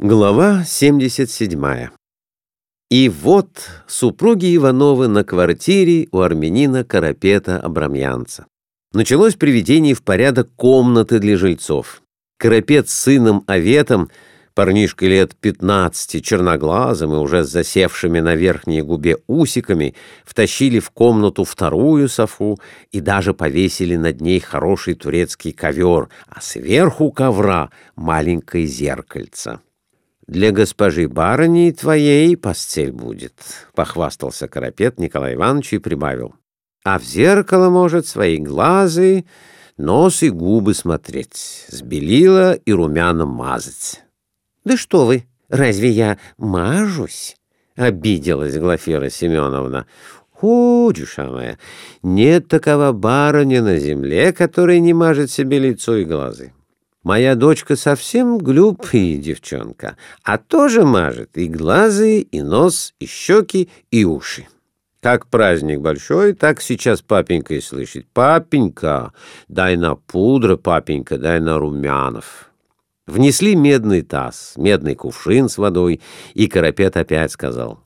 Глава 77 И вот супруги Ивановы на квартире у армянина Карапета Абрамьянца. Началось приведение в порядок комнаты для жильцов. Карапет с сыном Аветом, парнишкой лет 15, черноглазым и уже засевшими на верхней губе усиками, втащили в комнату вторую софу и даже повесили над ней хороший турецкий ковер, а сверху ковра маленькое зеркальце. «Для госпожи барыни твоей постель будет», — похвастался Карапет Николай Иванович и прибавил. «А в зеркало может свои глазы, нос и губы смотреть, с белила и румяном мазать». «Да что вы, разве я мажусь?» — обиделась Глафира Семеновна. «О, душа моя, нет такого барыня на земле, который не мажет себе лицо и глазы. Моя дочка совсем глупая девчонка, а тоже мажет и глазы, и нос, и щеки, и уши. Как праздник большой, так сейчас папенька и слышит. «Папенька, дай на пудра, папенька, дай на румянов». Внесли медный таз, медный кувшин с водой, и Карапет опять сказал.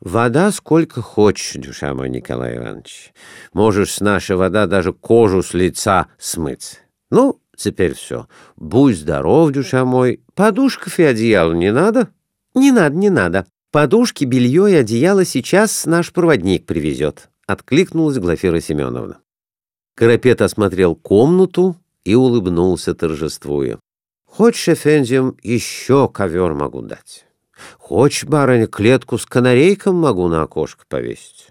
«Вода сколько хочешь, душа мой, Николай Иванович. Можешь с нашей вода даже кожу с лица смыть. Ну, Теперь все. Будь здоров, душа мой. Подушков и одеяло не надо? Не надо, не надо. Подушки, белье и одеяло сейчас наш проводник привезет. Откликнулась Глафира Семеновна. Карапет осмотрел комнату и улыбнулся торжествуя. Хочешь, Эфендием, еще ковер могу дать. Хочешь, барыня, клетку с канарейком могу на окошко повесить.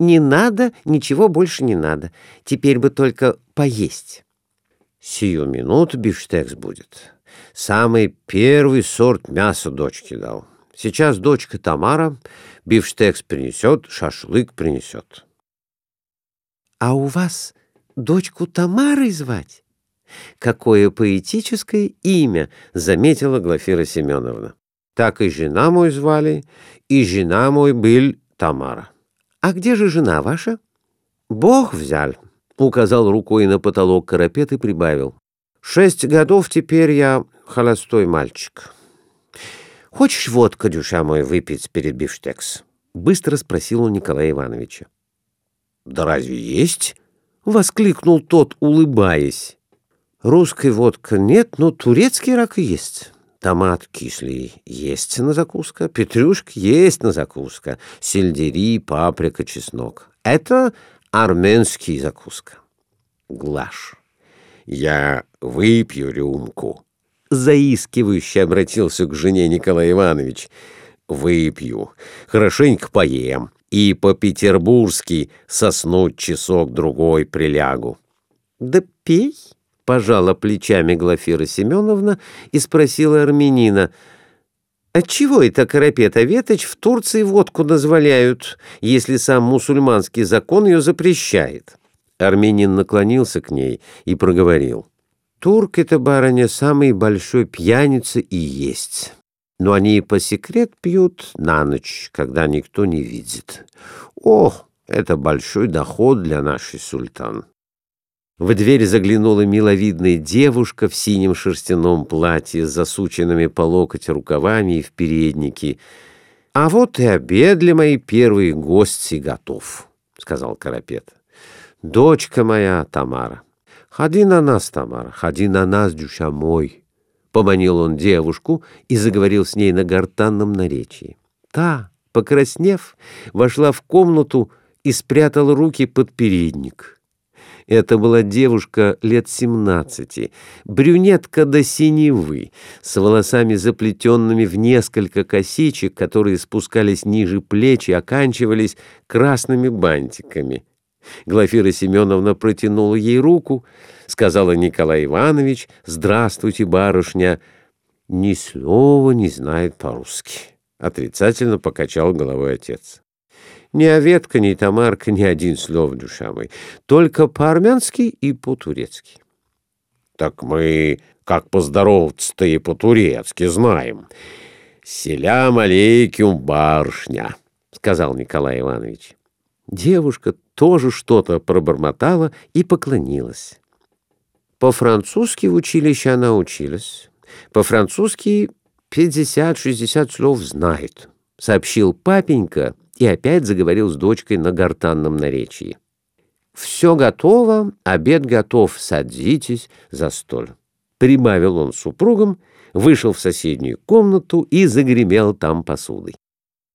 Не надо, ничего больше не надо. Теперь бы только поесть. Сию минуту бифштекс будет. Самый первый сорт мяса дочке дал. Сейчас дочка Тамара бифштекс принесет, шашлык принесет. А у вас дочку Тамарой звать? Какое поэтическое имя, заметила Глафира Семеновна. Так и жена мой звали, и жена мой был Тамара. А где же жена ваша? Бог взял указал рукой на потолок карапет и прибавил. «Шесть годов теперь я холостой мальчик. Хочешь водка, дюша мой, выпить перед бифштекс?» Быстро спросил у Николая Ивановича. «Да разве есть?» — воскликнул тот, улыбаясь. «Русской водка нет, но турецкий рак есть». Томат кислый есть на закуска, петрушка есть на закуска, сельдери, паприка, чеснок. Это армянский закуска. Глаш. Я выпью рюмку. Заискивающе обратился к жене Николай Иванович. Выпью, хорошенько поем и по-петербургски соснуть часок-другой прилягу. Да пей, пожала плечами Глафира Семеновна и спросила армянина — Отчего это Карапет Аветоч в Турции водку дозволяют, если сам мусульманский закон ее запрещает? Армянин наклонился к ней и проговорил. Турк — это, барыня, самый большой пьяница и есть. Но они по секрет пьют на ночь, когда никто не видит. Ох, это большой доход для нашей султан. В дверь заглянула миловидная девушка в синем шерстяном платье с засученными по локоть рукавами и в переднике. «А вот и обед для моей первой гости готов», — сказал Карапет. «Дочка моя, Тамара, ходи на нас, Тамара, ходи на нас, дюша мой», — поманил он девушку и заговорил с ней на гортанном наречии. Та, покраснев, вошла в комнату и спрятала руки под передник. Это была девушка лет семнадцати, брюнетка до синевы, с волосами заплетенными в несколько косичек, которые спускались ниже плеч и оканчивались красными бантиками. Глафира Семеновна протянула ей руку, сказала Николай Иванович, «Здравствуйте, барышня!» «Ни слова не знает по-русски», — отрицательно покачал головой отец. Ни Оветка, ни Тамарка, ни один слов, душа мой. Только по-армянски и по-турецки. Так мы как поздороваться-то и по-турецки знаем. «Селям алейкум, барышня», — сказал Николай Иванович. Девушка тоже что-то пробормотала и поклонилась. По-французски в училище она училась. По-французски пятьдесят-шестьдесят слов знает, — сообщил папенька и опять заговорил с дочкой на гортанном наречии. «Все готово, обед готов, садитесь за стол». Прибавил он супругам, вышел в соседнюю комнату и загремел там посудой.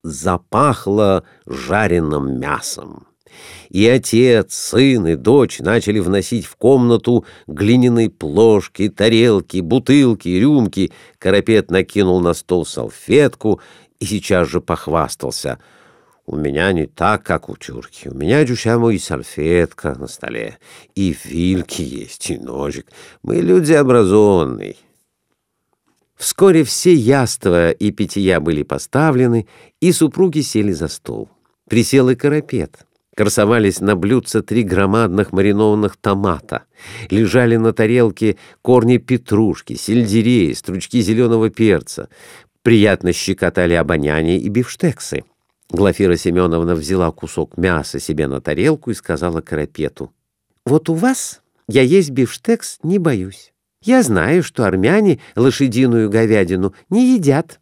Запахло жареным мясом. И отец, сын и дочь начали вносить в комнату глиняные плошки, тарелки, бутылки, рюмки. Карапет накинул на стол салфетку и сейчас же похвастался. «У меня не так, как у тюрки. У меня, дюшамо, и салфетка на столе, и вильки есть, и ножик. Мы люди образованные». Вскоре все яства и питья были поставлены, и супруги сели за стол. Присел и карапет. Красовались на блюдце три громадных маринованных томата. Лежали на тарелке корни петрушки, сельдерея, стручки зеленого перца. Приятно щекотали обоняние и бифштексы. Глафира Семеновна взяла кусок мяса себе на тарелку и сказала Карапету. «Вот у вас я есть бифштекс не боюсь. Я знаю, что армяне лошадиную говядину не едят,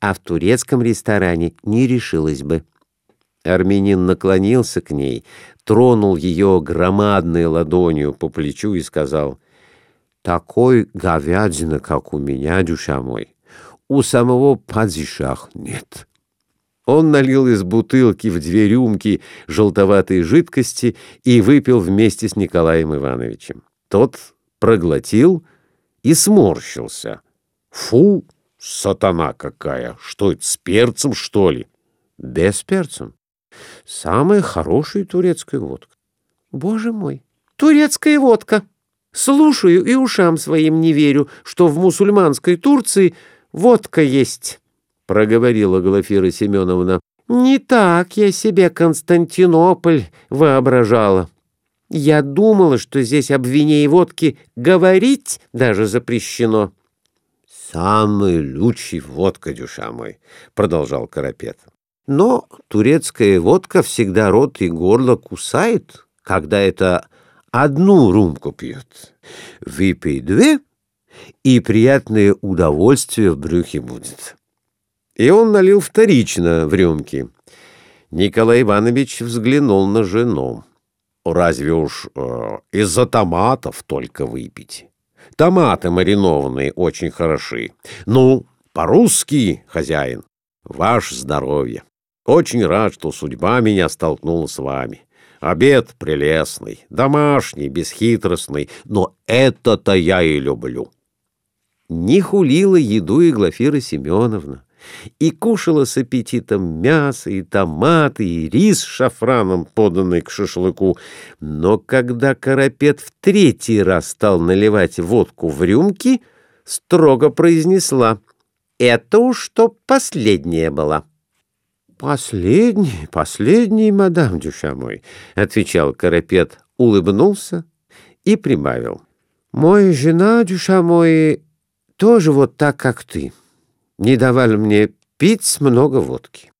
а в турецком ресторане не решилась бы». Армянин наклонился к ней, тронул ее громадной ладонью по плечу и сказал, «Такой говядины, как у меня, душа мой, у самого падишах нет». Он налил из бутылки в две рюмки желтоватой жидкости и выпил вместе с Николаем Ивановичем. Тот проглотил и сморщился. «Фу, сатана какая! Что это, с перцем, что ли?» «Без перцем. Самая хорошая турецкая водка». «Боже мой, турецкая водка! Слушаю и ушам своим не верю, что в мусульманской Турции водка есть». — проговорила Глафира Семеновна. «Не так я себе Константинополь воображала. Я думала, что здесь об вине и водке говорить даже запрещено». «Самый лучший водка, дюша мой», — продолжал Карапет. «Но турецкая водка всегда рот и горло кусает, когда это одну рюмку пьет. Выпей две, и приятное удовольствие в брюхе будет» и он налил вторично в рюмки. Николай Иванович взглянул на жену. «Разве уж э, из-за томатов только выпить? Томаты маринованные очень хороши. Ну, по-русски, хозяин, ваше здоровье. Очень рад, что судьба меня столкнула с вами. Обед прелестный, домашний, бесхитростный, но это-то я и люблю». Не хулила еду и Глафира Семеновна и кушала с аппетитом мясо и томаты, и рис с шафраном, поданный к шашлыку. Но когда Карапет в третий раз стал наливать водку в рюмки, строго произнесла «Это уж что последнее было». «Последний, последний, мадам Дюша мой», — отвечал Карапет, улыбнулся и прибавил. «Мой жена, Дюша мой, тоже вот так, как ты» не давали мне пить много водки.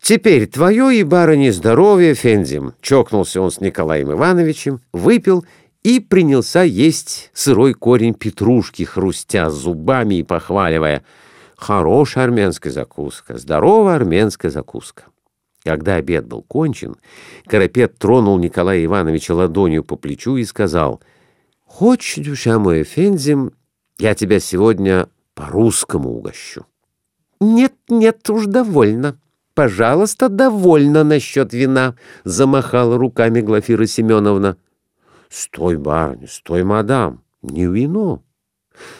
Теперь твое и барыне здоровье, Фензим, чокнулся он с Николаем Ивановичем, выпил и принялся есть сырой корень петрушки, хрустя зубами и похваливая. Хорошая армянская закуска, здоровая армянская закуска. Когда обед был кончен, Карапет тронул Николая Ивановича ладонью по плечу и сказал, «Хочешь, душа моя, Фензим, я тебя сегодня по-русскому угощу. «Нет, нет, уж довольно. Пожалуйста, довольно насчет вина», — замахала руками Глафира Семеновна. «Стой, барыня, стой, мадам, не вино.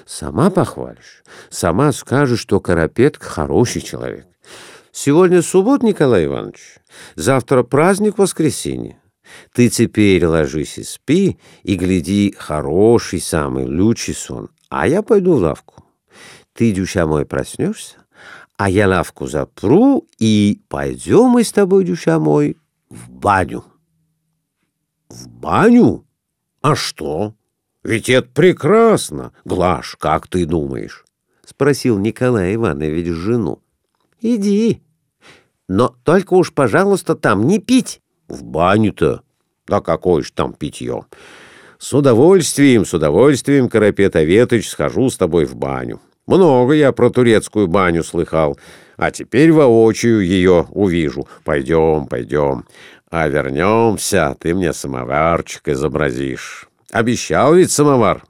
Сама похвалишь, сама скажешь, что Карапетка хороший человек. Сегодня суббот, Николай Иванович, завтра праздник воскресенье. Ты теперь ложись и спи, и гляди хороший самый лучший сон, а я пойду в лавку. Ты, дюша мой, проснешься, а я лавку запру, и пойдем мы с тобой, дюша мой, в баню. В баню? А что? Ведь это прекрасно. Глаш, как ты думаешь? Спросил Николай Иванович жену. Иди. Но только уж, пожалуйста, там не пить. В баню-то? Да какое ж там питье? С удовольствием, с удовольствием, Карапет Аветыч, схожу с тобой в баню. Много я про турецкую баню слыхал, а теперь воочию ее увижу. Пойдем, пойдем. А вернемся, ты мне самоварчик изобразишь. Обещал ведь самовар?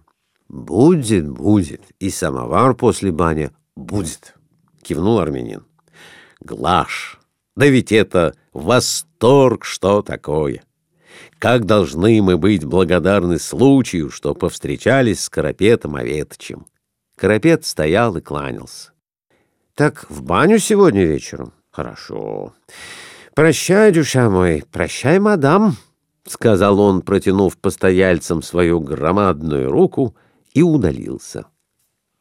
Будет, будет. И самовар после бани будет, кивнул армянин. Глаш, да ведь это восторг, что такое. Как должны мы быть благодарны случаю, что повстречались с Карапетом Аветычем. Карапет стоял и кланялся. Так в баню сегодня вечером? Хорошо. Прощай, душа мой, прощай, мадам, сказал он, протянув постояльцам свою громадную руку и удалился.